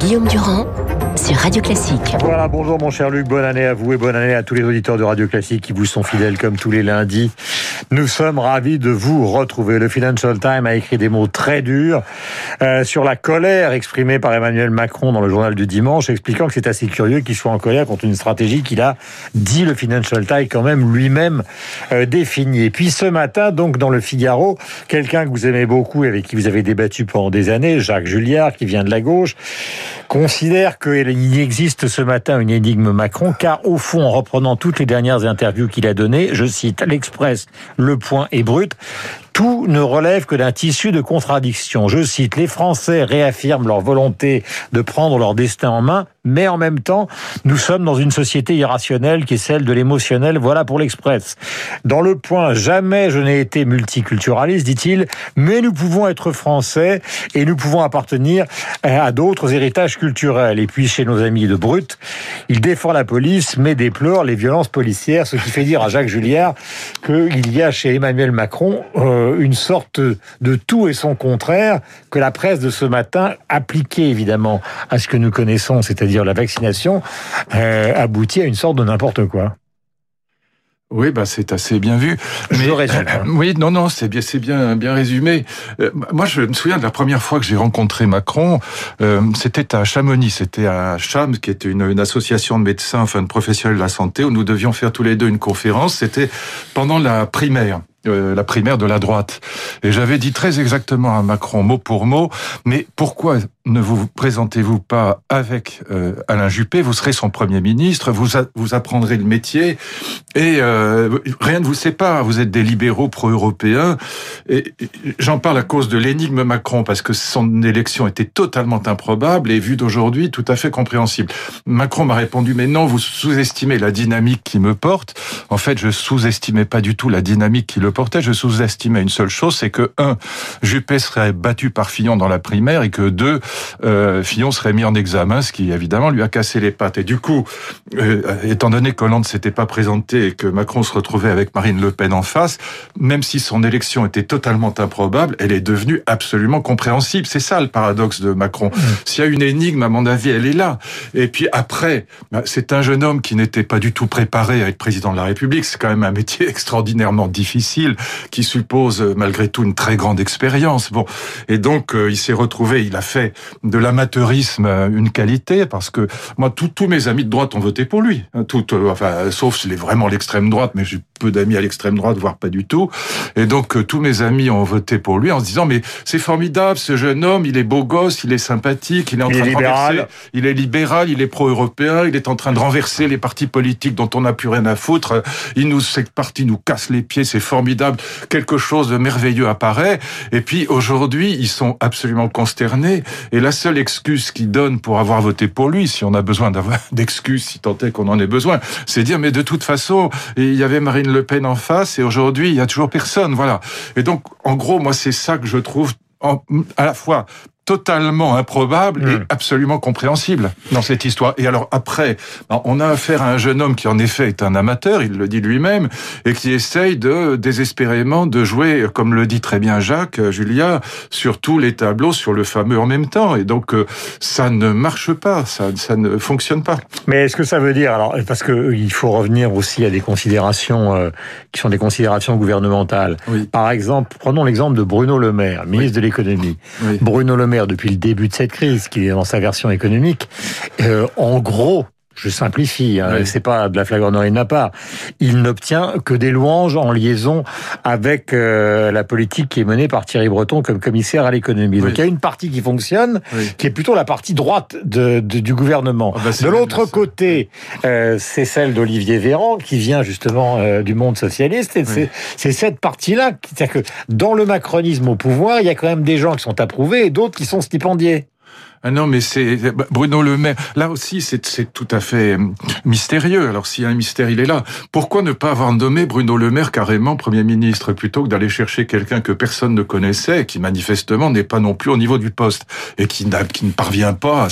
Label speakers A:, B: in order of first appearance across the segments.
A: Guillaume Durand sur Radio Classique.
B: Voilà, bonjour mon cher Luc, bonne année à vous et bonne année à tous les auditeurs de Radio Classique qui vous sont fidèles comme tous les lundis. Nous sommes ravis de vous retrouver. Le Financial Times a écrit des mots très durs euh, sur la colère exprimée par Emmanuel Macron dans le journal du dimanche, expliquant que c'est assez curieux qu'il soit en colère contre une stratégie qu'il a, dit le Financial Times, quand même lui-même euh, définie. Et puis ce matin, donc dans le Figaro, quelqu'un que vous aimez beaucoup et avec qui vous avez débattu pendant des années, Jacques Julliard, qui vient de la gauche, considère qu'il existe ce matin une énigme Macron, car au fond, en reprenant toutes les dernières interviews qu'il a données, je cite l'Express, Le Point et Brut, tout ne relève que d'un tissu de contradictions. Je cite, les Français réaffirment leur volonté de prendre leur destin en main, mais en même temps, nous sommes dans une société irrationnelle qui est celle de l'émotionnel. Voilà pour l'Express. Dans le point, jamais je n'ai été multiculturaliste, dit-il, mais nous pouvons être français et nous pouvons appartenir à d'autres héritages culturels. Et puis, chez nos amis de Brut, il défend la police, mais déplore les violences policières, ce qui fait dire à Jacques Julliard qu'il y a chez Emmanuel Macron euh, une sorte de tout et son contraire que la presse de ce matin, appliquée évidemment à ce que nous connaissons, c'est-à-dire dire la vaccination, euh, aboutit à une sorte de n'importe quoi.
C: Oui, bah c'est assez bien vu.
B: Mais, je résume.
C: Euh, oui, non, non, c'est bien, c'est bien, bien résumé. Euh, moi, je me souviens de la première fois que j'ai rencontré Macron. Euh, c'était à Chamonix, c'était à Cham, qui était une, une, association de médecins, enfin de professionnels de la santé, où nous devions faire tous les deux une conférence. C'était pendant la primaire. Euh, la primaire de la droite. Et j'avais dit très exactement à Macron, mot pour mot, mais pourquoi ne vous présentez-vous pas avec euh, Alain Juppé? Vous serez son Premier ministre, vous, vous apprendrez le métier, et euh, rien ne vous sépare. Vous êtes des libéraux pro-européens. Et, j'en parle à cause de l'énigme Macron, parce que son élection était totalement improbable et vue d'aujourd'hui tout à fait compréhensible. Macron m'a répondu, mais non, vous sous-estimez la dynamique qui me porte. En fait, je sous-estimais pas du tout la dynamique qui le portait, je sous-estimais une seule chose, c'est que un, Juppé serait battu par Fillon dans la primaire et que deux, euh, Fillon serait mis en examen, ce qui évidemment lui a cassé les pattes. Et du coup, euh, étant donné que Hollande s'était pas présenté et que Macron se retrouvait avec Marine Le Pen en face, même si son élection était totalement improbable, elle est devenue absolument compréhensible. C'est ça le paradoxe de Macron. S'il y a une énigme, à mon avis, elle est là. Et puis après, bah, c'est un jeune homme qui n'était pas du tout préparé à être président de la République. C'est quand même un métier extraordinairement difficile qui suppose euh, malgré tout une très grande expérience. Bon, et donc euh, il s'est retrouvé, il a fait de l'amateurisme euh, une qualité parce que moi, tous mes amis de droite ont voté pour lui, hein, tout, enfin, sauf les vraiment l'extrême droite, mais j'ai peu d'amis à l'extrême droite, voire pas du tout. Et donc tous mes amis ont voté pour lui en se disant mais c'est formidable, ce jeune homme, il est beau gosse, il est sympathique, il est en train de renverser, il est libéral, il est pro-européen, il est en train de renverser les partis politiques dont on n'a plus rien à foutre. Il nous cette parti nous casse les pieds, c'est formidable quelque chose de merveilleux apparaît. Et puis aujourd'hui, ils sont absolument consternés. Et la seule excuse qu'ils donnent pour avoir voté pour lui, si on a besoin d'avoir d'excuses, si tant est qu'on en ait besoin, c'est dire mais de toute façon, il y avait Marine Le Pen en face et aujourd'hui il y a toujours personne. Voilà. Et donc en gros, moi c'est ça que je trouve à la fois totalement improbable et hmm. absolument compréhensible dans cette histoire. Et alors après, ben, on a affaire à un jeune homme qui en effet est un amateur, il le dit lui-même, et qui essaye de désespérément de jouer, comme le dit très bien Jacques, euh, Julia, sur tous les tableaux, sur le fameux en même temps. Et donc euh, ça ne marche pas, ça, ça ne fonctionne pas.
B: Mais est-ce que ça veut dire alors parce que euh, faut revenir aussi à des considérations qui sont des considérations gouvernementales. Par exemple, prenons l'exemple de Bruno Le Maire, ministre de l'économie. Bruno Le Maire depuis le début de cette crise, qui est dans sa version économique, euh, en gros, je simplifie, hein, c'est pas de la flagornerie de ma part. Il n'obtient que des louanges en liaison avec euh, la politique qui est menée par Thierry Breton comme commissaire à l'économie. Donc il y a une partie qui fonctionne, qui est plutôt la partie droite de, du gouvernement. Ah bah, de l'autre côté, euh, c'est celle d'Olivier Véran qui vient justement euh, du monde socialiste. Et c'est cette partie-là, c'est-à-dire que dans le macronisme au pouvoir, il y a quand même des gens qui sont approuvés et d'autres qui sont stipendiés.
C: Ah non, mais c'est Bruno Le Maire. Là aussi, c'est tout à fait hum, mystérieux. Alors, s'il y a un mystère, il est là. Pourquoi ne pas avoir nommé Bruno Le Maire carrément Premier ministre plutôt que d'aller chercher quelqu'un que personne ne connaissait, qui manifestement n'est pas non plus au niveau du poste et qui, qui ne parvient pas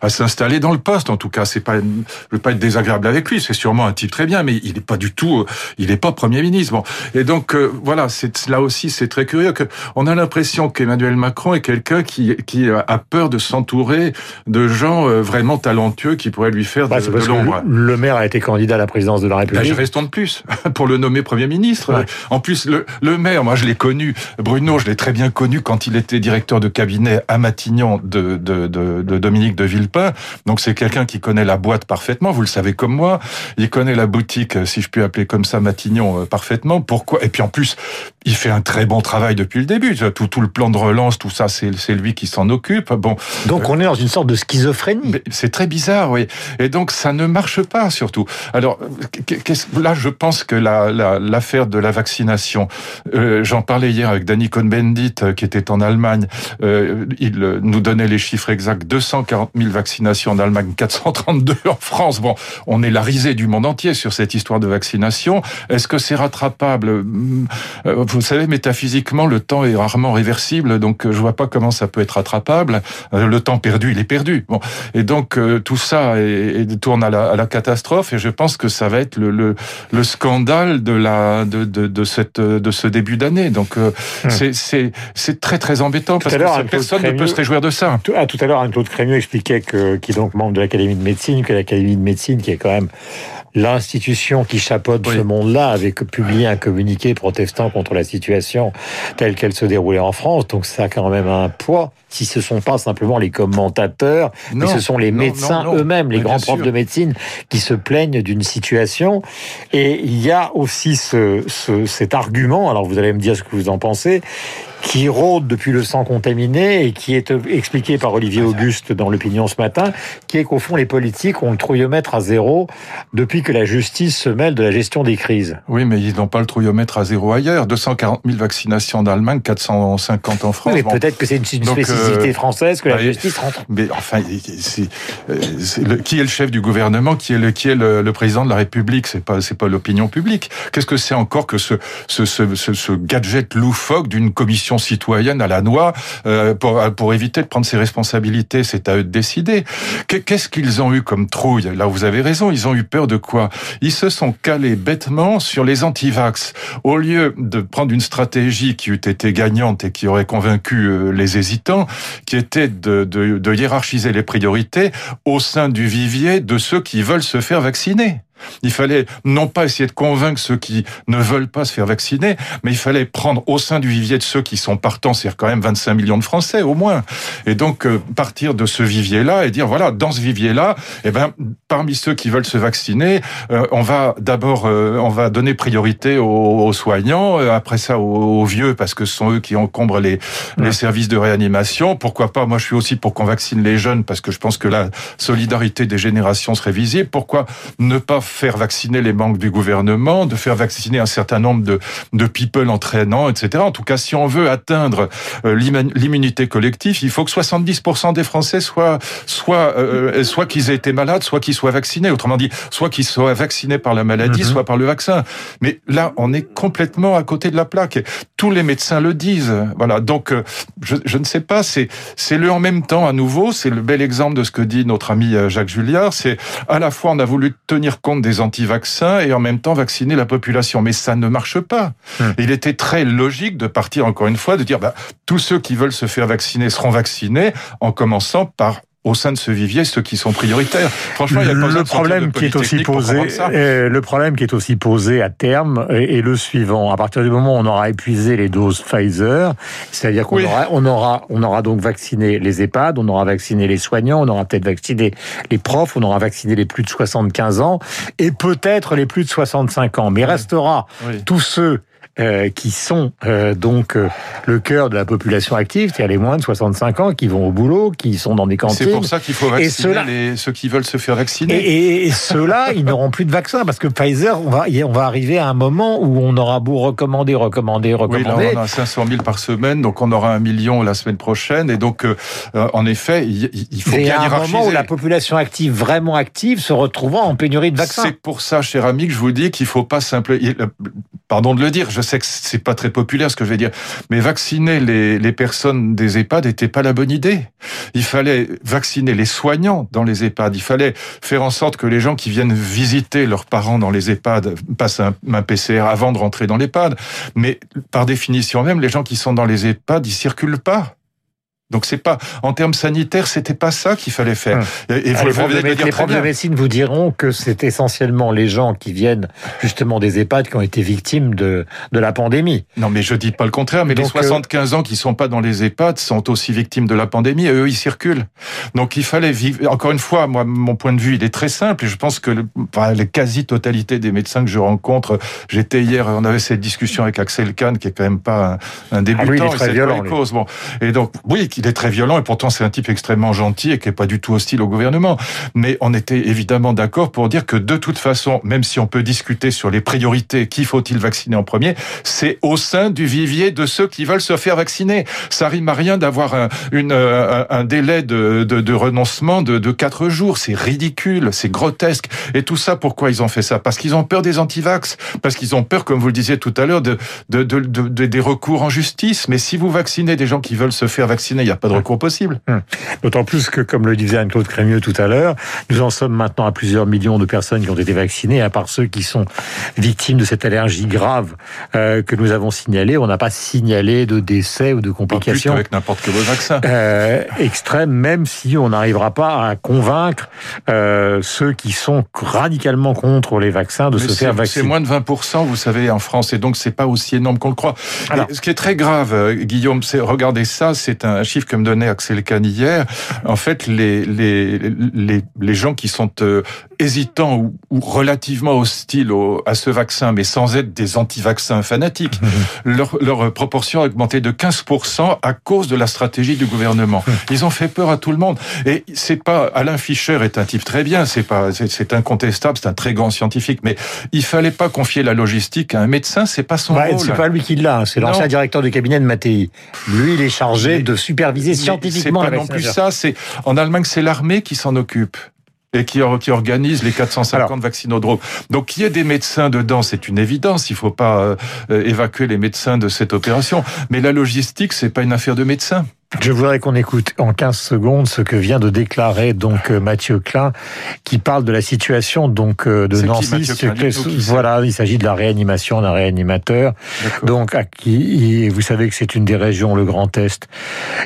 C: à s'installer dans le poste. En tout cas, c'est pas, je veux pas être désagréable avec lui. C'est sûrement un type très bien, mais il n'est pas du tout, il n'est pas Premier ministre. Bon. Et donc, euh, voilà, c'est là aussi, c'est très curieux que on a l'impression qu'Emmanuel Macron est quelqu'un qui, qui a peur de sentir entouré de gens vraiment talentueux qui pourraient lui faire
B: bah,
C: de, l'ombre.
B: Le maire a été candidat à la présidence de la République.
C: Bah, restons de plus pour le nommer Premier ministre. En plus, le, le maire, moi je l'ai connu, Bruno, je l'ai très bien connu quand il était directeur de cabinet à Matignon de, de, de, de Dominique de Villepin. Donc c'est quelqu'un qui connaît la boîte parfaitement, vous le savez comme moi. Il connaît la boutique, si je puis appeler comme ça, Matignon, parfaitement. Pourquoi? Et puis en plus, il fait un très bon travail depuis le début. Tout, tout le plan de relance, tout ça, c'est lui qui s'en occupe. Bon.
B: Donc on est dans une sorte de schizophrénie.
C: C'est très bizarre, oui. Et donc ça ne marche pas surtout. Alors là, je pense que l'affaire la, de la vaccination, euh, j'en parlais hier avec Danny Cohn-Bendit euh, qui était en Allemagne. Euh, il nous donnait les chiffres exacts 240 000 vaccinations en Allemagne, 432 en France. Bon, on est la risée du monde entier sur cette histoire de vaccination. Est-ce que c'est rattrapable? Vous savez, métaphysiquement, le temps est rarement réversible, donc euh, je vois pas comment ça peut être rattrapable. Euh, le temps perdu, il est perdu. Bon, et donc euh, tout ça tourne à la, catastrophe, et je pense que ça va être le, le, scandale de la de, de, cette de ce début d'année. Donc hum. c'est très très embêtant parce que personne ne peut se réjouir de ça.
B: Tout, ah, tout à l'heure, Anne-Claude Crémieux expliquait que qui est donc membre de l'Académie de médecine, que l'Académie de médecine qui est quand même l'institution qui chapeaute ce monde-là avait publié un communiqué protestant contre la situation telle qu'elle se déroulait en France. Donc ça a quand même un poids. Si ce sont pas simplement les commentateurs, mais ce sont les médecins eux-mêmes, les grands profs de médecine, qui se plaignent d'une situation. Et il y a aussi ce, ce, cet argument. Alors vous allez me dire ce que vous en pensez qui rôde depuis le sang contaminé et qui est expliqué par Olivier Auguste dans l'opinion ce matin, qui est qu'au fond les politiques ont le trouillomètre à zéro depuis que la justice se mêle de la gestion des crises.
C: Oui, mais ils n'ont pas le trouillomètre à zéro ailleurs. 240 000 vaccinations en Allemagne, 450 en France.
B: mais peut-être que c'est une, spécificité euh, française que la justice rentre.
C: Mais enfin, euh, le, qui est le chef du gouvernement Qui est le, qui est le, président de la République? C'est pas, c'est pas l'opinion publique. Qu'est-ce que c'est encore que ce, ce, ce, ce gadget loufoque d'une commission citoyenne à la noix euh, pour, éviter de prendre ses responsabilités. C'est à eux de décider. Qu'est-ce qu'ils ont eu comme trouille? Là, vous avez raison. Ils ont eu peur de quoi? Ils se sont calés bêtement sur les antivax. Au lieu de prendre une stratégie qui eût été gagnante et qui aurait convaincu euh, les hésitants, qui était de, de, de hiérarchiser les priorités au sein du vivier de ceux qui veulent se faire vacciner. Il fallait non pas essayer de convaincre ceux qui ne veulent pas se faire vacciner, mais il fallait prendre au sein du vivier de ceux qui sont partants, c'est-à-dire quand même 25 millions de Français au moins. Et donc euh, partir de ce vivier-là et dire voilà, dans ce vivier-là, eh ben parmi ceux qui veulent se vacciner, euh, on va d'abord euh, on va donner priorité aux, soignants, après ça aux, vieux parce que ce sont eux qui encombrent les les services de réanimation. Pourquoi pas Moi, je suis aussi pour qu'on vaccine les jeunes parce que je pense que la solidarité des générations serait visible. Pourquoi ne pas faire vacciner les banques du gouvernement, de faire vacciner un certain nombre de, de people entraînants, etc. En tout cas, si on veut atteindre euh, l'immunité collective, il faut que 70% des Français soient, soit, euh, soit qu'ils aient été malades, soit qu'ils soient vaccinés. Autrement dit, soit qu'ils soient vaccinés par la maladie, mhm. soit par le vaccin. Mais là, on est complètement à côté de la plaque. Tous les médecins le disent. Voilà. Donc, euh, je, je ne sais pas. C'est, c'est le en même temps à nouveau. C'est le bel exemple de ce que dit notre ami Jacques Julliard. C'est à la fois on a voulu tenir compte des anti-vaccins et en même temps vacciner la population. Mais ça ne marche pas. Hmm. Il était très logique de partir encore une fois, de dire bah, tous ceux qui veulent se faire vacciner seront vaccinés, en commençant par au sein de ce vivier ceux qui sont prioritaires.
B: Franchement, il y a pas le problème qui est aussi posé, le problème qui est aussi posé à terme est, le suivant. À partir du moment où on aura épuisé les doses Pfizer, c'est-à-dire qu'on aura, on aura, on aura donc vacciné les EHPAD, on aura vacciné les soignants, on aura peut-être vacciné les profs, on aura vacciné les plus de 75 ans et peut-être les plus de 65 ans. Mais restera tous ceux euh, qui sont euh, donc euh, le cœur de la population active, c'est-à-dire les moins de 65 ans qui vont au boulot, qui sont dans des cantines.
C: C'est pour ça qu'il faut vacciner les, ceux qui veulent se faire vacciner.
B: Et, et, ceux-là, ils n'auront plus de vaccin parce que Pfizer, on va, on va arriver à un moment où on aura beau recommander, recommander, recommander. Oui,
C: là, on a 500 000 par semaine, donc on aura un million la semaine prochaine. Et donc, en effet, il, il faut bien
B: hiérarchiser. un moment où la population active, vraiment active, se retrouvera en pénurie de vaccins.
C: C'est pour ça, cher ami, que je vous dis qu'il faut pas simplement... Pardon de le dire, je sais que c'est pas très populaire ce que je vais dire, mais vacciner les, les personnes des EHPAD n'était pas la bonne idée. Il fallait vacciner les soignants dans les EHPAD. Il fallait faire en sorte que les gens qui viennent visiter leurs parents dans les EHPAD passent un, PCR avant de rentrer dans l'EHPAD. Mais par définition même, les gens qui sont dans les EHPAD, ils circulent pas. Donc c'est pas en termes sanitaires, c'était pas ça qu'il fallait faire.
B: Hum. Et, vous, les profs, de, les profs de médecine vous diront que c'est essentiellement les gens qui viennent justement des EHPAD qui ont été victimes de de la pandémie.
C: Non, mais je dis pas le contraire. Mais les 75 euh, ans qui sont pas dans les EHPAD sont aussi victimes de la pandémie. Et eux, ils circulent. Donc il fallait vivre. Encore une fois, moi, mon point de vue, il est très simple. Et je pense que le, enfin, la quasi-totalité des médecins que je rencontre, j'étais hier, on avait cette discussion avec Axel Kahn, qui est quand même pas un, débutant. Ah oui, il est
B: très violent.
C: Bon. Et donc, oui, il est très violent. Et pourtant, c'est un type extrêmement gentil et qui est pas du tout hostile au gouvernement. Mais on était évidemment d'accord pour dire que de toute façon, même si on peut discuter sur les priorités, qui faut-il vacciner en premier, c'est au sein du vivier de ceux qui veulent se faire vacciner. Ça rime à rien d'avoir un, une, un, délai de, de, de renoncement de, de 4 jours. C'est ridicule, c'est grotesque. Et tout ça, pourquoi ils ont fait ça? Parce qu'ils ont peur des antivax, parce qu'ils ont peur, comme vous le disiez tout à l'heure, de, de, de, des recours en justice. Mais si vous vaccinez des gens qui veulent se faire vacciner, n'y a pas de recours possible.
B: Hum. D'autant plus que, comme le disait Anne-Claude Crémieux tout à l'heure, nous en sommes maintenant à plusieurs millions de personnes qui ont été vaccinées, à part ceux qui sont victimes de cette allergie grave euh, que nous avons signalée. On n'a pas signalé de décès ou de complications.
C: avec n'importe quel vaccin.
B: Euh, extrême, même si on n'arrivera pas à convaincre euh, ceux qui sont radicalement contre les vaccins de se faire vacciner.
C: C'est moins de 20%, vous savez, en France, et donc c'est pas aussi énorme qu'on le croit. Alors, ce qui est très grave, euh, Guillaume, c'est regardez ça, c'est un chiffre que me donnait Axel Kahn hier. En fait, les les les, les gens qui sont euh, hésitants ou, ou, relativement hostiles au, à ce vaccin, mais sans être des anti-vaccins fanatiques, leur, leur proportion a augmenté de 15% à cause de la stratégie du gouvernement. Ils ont fait peur à tout le monde. Et c'est pas Alain Fischer est un type très bien, c'est pas c'est incontestable, c'est un très grand scientifique, mais il fallait pas confier la logistique à un médecin, c'est pas son
B: rôle. C'est pas lui qui l'a, c'est l'ancien directeur du cabinet de Mattei. Lui, il est chargé de scientifiquement.
C: C'est pas non plus ça. C'est en Allemagne, c'est l'armée qui s'en occupe et qui, qui organise les 450 vaccinodromes. Donc qu'il y ait des médecins dedans, c'est une évidence. Il faut pas euh, évacuer les médecins de cette opération. Mais la logistique, c'est pas une affaire de médecins.
B: Je voudrais qu'on écoute en 15 secondes ce que vient de déclarer donc euh, Mathieu Klein, qui parle de la situation donc euh, de Nancy. voilà, il s'agit de la réanimation d'un réanimateur. Donc, à qui, vous savez que c'est une des régions, le Grand Est,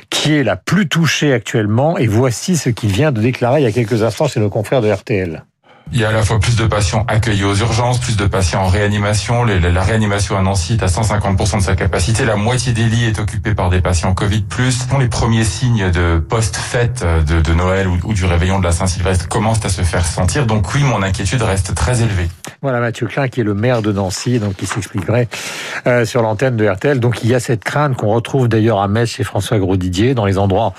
B: qui est la plus touchée actuellement. Et voici ce qu'il vient de déclarer il y a quelques instants chez nos confrères de RTL.
D: Il y a à la fois plus de patients accueillis aux urgences, plus de patients en réanimation. La réanimation à Nancy est à 150% de sa capacité. La moitié des lits est occupée par des patients Covid+. Les premiers signes de post-fête de, de, Noël ou, du réveillon de la Saint-Sylvestre commencent à se faire sentir. Donc oui, mon inquiétude reste très élevée.
B: Voilà Mathieu Klein qui est le maire de Nancy, donc qui s'expliquerait euh, sur l'antenne de RTL. Donc il y a cette crainte qu'on retrouve d'ailleurs à Metz chez François Grosdidier, dans les endroits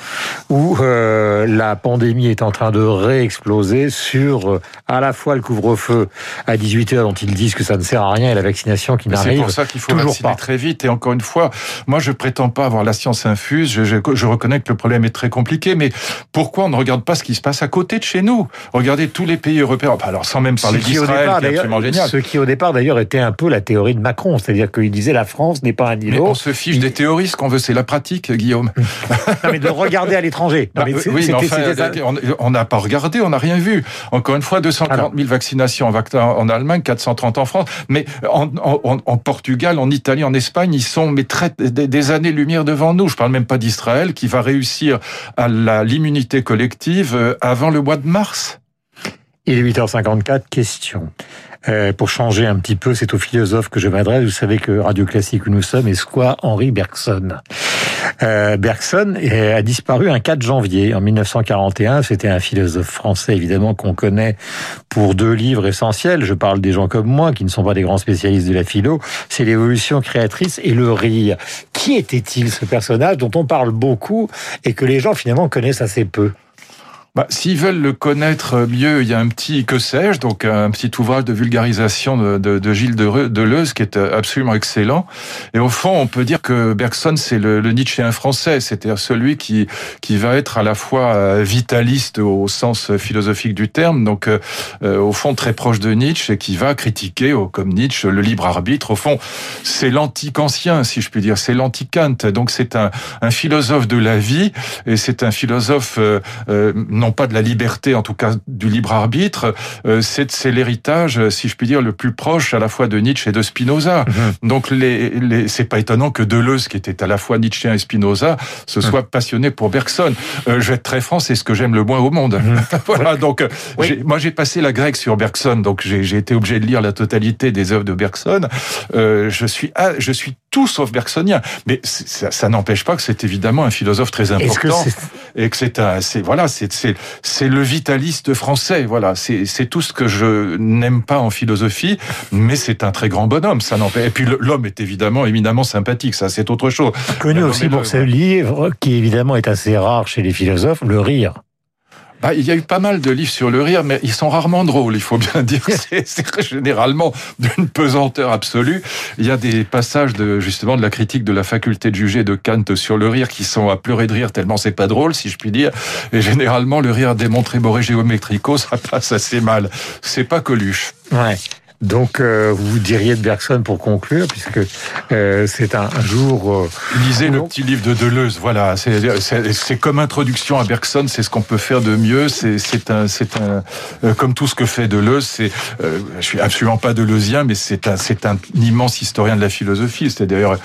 B: où euh, la pandémie est en train de réexploser sur euh, à la fois le couvre-feu à 18h dont ils disent que ça ne sert à rien et la vaccination qui n'arrive
C: C'est pour ça qu'il faut vacciner très vite. Et encore une fois, moi je prétends pas avoir la science infuse. Je, je, je, reconnais que le problème est très compliqué, mais pourquoi on ne regarde pas ce qui se passe à côté de chez nous? Regardez tous les pays européens. Alors sans même parler d'Israël, qui est absolument génial.
B: Ce qui au départ d'ailleurs était un peu la théorie de Macron, c'est-à-dire qu'il disait la France n'est pas un niveau.
C: Mais on se fiche des théories. Ce qu'on veut, c'est la pratique, Guillaume.
B: non, mais de regarder à l'étranger.
C: Bah, oui, mais enfin, on n'a pas regardé, on n'a rien vu. Encore une fois, 240 000 vaccinations en Allemagne, 430 en France, mais en, en, en Portugal, en Italie, en Espagne, ils sont mais très, des, années-lumière devant nous. Je parle même pas d'Israël qui va réussir à l'immunité collective euh, avant le mois de mars.
B: Il est 8h54, question. Euh, pour changer un petit peu, c'est au philosophe que je m'adresse. Vous savez que Radio Classique où nous sommes est quoi Henri Bergson. Euh, Bergson a disparu un 4 janvier en 1941. C'était un philosophe français, évidemment, qu'on connaît pour deux livres essentiels. Je parle des gens comme moi, qui ne sont pas des grands spécialistes de la philo. C'est l'évolution créatrice et le rire. Qui était-il, ce personnage dont on parle beaucoup et que les gens, finalement, connaissent assez peu?
C: Bah, S'ils veulent le connaître mieux, il y a un petit que sais-je, donc un petit ouvrage de vulgarisation de, Gilles Deleuze qui est absolument excellent. Et au fond, on peut dire que Bergson, c'est le, le Nietzschéen français, c'est-à-dire celui qui qui va être à la fois euh, vitaliste au sens philosophique du terme, donc euh, euh, au fond très proche de Nietzsche et qui va critiquer, comme Nietzsche, le libre arbitre. Au fond, c'est l'anti-kantien, si je puis dire, c'est l'anti-Kant. Donc c'est un, un philosophe de la vie et c'est un philosophe non pas de la liberté, en tout cas du libre arbitre. Euh, c'est l'héritage, si je puis dire, le plus proche à la fois de Nietzsche et de Spinoza. Mhm. Donc les, les c'est pas étonnant que Deleuze, qui était à la fois Nietzschéen et Spinoza, se mhm. soit passionné pour Bergson. Euh, je vais être très franc, c'est ce que j'aime le moins au monde. Mhm. voilà. Donc euh, moi j'ai passé la grecque sur Bergson, donc j'ai été obligé de lire la totalité des œuvres de Bergson. Euh, je suis ah, je suis tout sauf bergsonien, mais ça, ça n'empêche pas que c'est évidemment un philosophe très important et que c'est un c'est voilà c'est c'est c'est le vitaliste français. Voilà, c'est c'est tout ce que je n'aime pas en philosophie, mais c'est un très grand bonhomme. Ça n'empêche. Et puis l'homme est évidemment éminemment sympathique. Ça c'est autre chose.
B: Connu aussi pour ce livre qui évidemment est assez rare chez les philosophes, le rire.
C: Bah, il y a eu pas mal de livres sur le rire, mais ils sont rarement drôles, il faut bien dire. C'est généralement d'une pesanteur absolue. Il y a des passages de justement de la critique de la faculté de juger de Kant sur le rire qui sont à pleurer de rire tellement c'est pas drôle, si je puis dire. Et généralement, le rire démontré boré géométrico, ça passe assez mal. C'est pas Coluche.
B: Ouais. Donc, euh, vous diriez de Bergson pour conclure, puisque euh, c'est un, jour...
C: Euh, Lisez le petit livre de Deleuze, voilà. C'est comme introduction à Bergson, c'est ce qu'on peut faire de mieux. C'est un, c'est un, euh, comme tout ce que fait Deleuze. C'est, je suis absolument pas deleuzien, mais c'est un, c'est un immense historien de la philosophie. C'est d'ailleurs,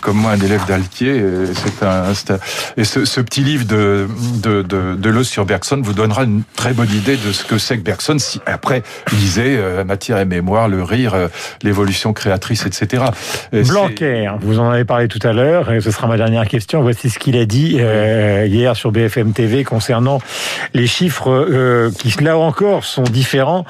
C: comme moi, un élève d'Altier. C'est un, un, et ce, ce, petit livre de, de, de Deleuze sur Bergson vous donnera une très bonne idée de ce que c'est que Bergson. Si après lisez matière et mémoire, le rire, euh, l'évolution créatrice, etc.
B: Blanquer, vous en avez parlé tout à l'heure, et ce sera ma dernière question. Voici ce qu'il a dit euh, hier sur BFM TV concernant les chiffres euh, qui, là encore, sont différents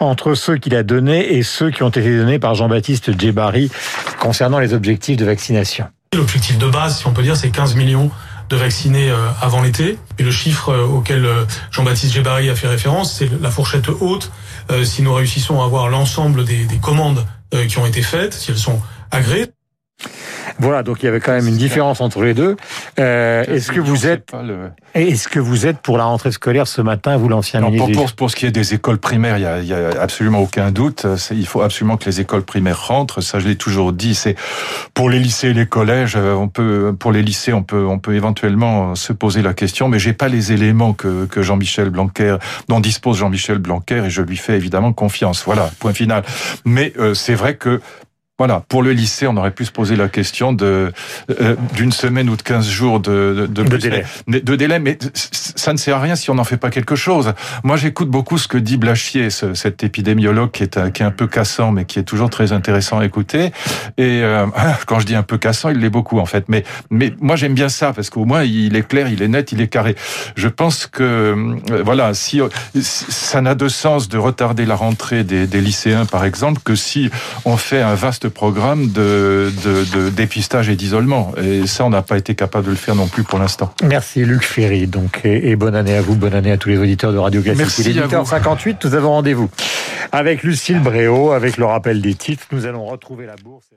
B: entre ceux qu'il a donnés et ceux qui ont été donnés par Jean-Baptiste Djebari concernant les objectifs de vaccination.
E: L'objectif de base, si on peut dire, c'est 15 millions de vaccinés avant l'été. Et le chiffre auquel Jean-Baptiste Djebari a fait référence, c'est la fourchette haute euh, si nous réussissons à avoir l'ensemble des, des commandes euh, qui ont été faites, si elles sont agréées.
B: Voilà, donc il y avait quand même une différence entre les deux. Euh, est-ce que vous êtes, est-ce que vous êtes pour la rentrée scolaire ce matin, vous l'ancien ministre
C: pour, pour, ce qui est des écoles primaires, il y a, il y a absolument aucun doute. Il faut absolument que les écoles primaires rentrent. Ça, je l'ai toujours dit. C'est pour les lycées et les collèges, euh, on peut, pour les lycées, on peut, on peut éventuellement se poser la question, mais j'ai pas les éléments que, que Jean-Michel Blanquer, dont dispose Jean-Michel Blanquer, et je lui fais évidemment confiance. Voilà, point final. Mais euh, c'est vrai que voilà, pour le lycée, on aurait pu se poser la question de euh, d'une semaine ou de 15 jours de, de,
B: de, délai.
C: Mais, de délai, mais ça ne sert à rien si on n'en fait pas quelque chose. Moi, j'écoute beaucoup ce que dit Blachier, ce, cet épidémiologue qui est, qui est un peu cassant, mais qui est toujours très intéressant à écouter. Et euh, quand je dis un peu cassant, il l'est beaucoup en fait. Mais mais moi, j'aime bien ça parce qu'au moins, il est clair, il est net, il est carré. Je pense que euh, voilà, si ça n'a de sens de retarder la rentrée des, des lycéens, par exemple, que si on fait un vaste programme de, de, dépistage et d'isolement. Et ça, on n'a pas été capable de le faire non plus pour l'instant.
B: Merci Luc Ferry. Donc, et, bonne année à vous, bonne année à tous les auditeurs de Radio Classique.
C: Merci
B: Il est 58 nous avons rendez-vous avec Lucille Bréau, avec le rappel des titres. Nous allons retrouver la bourse.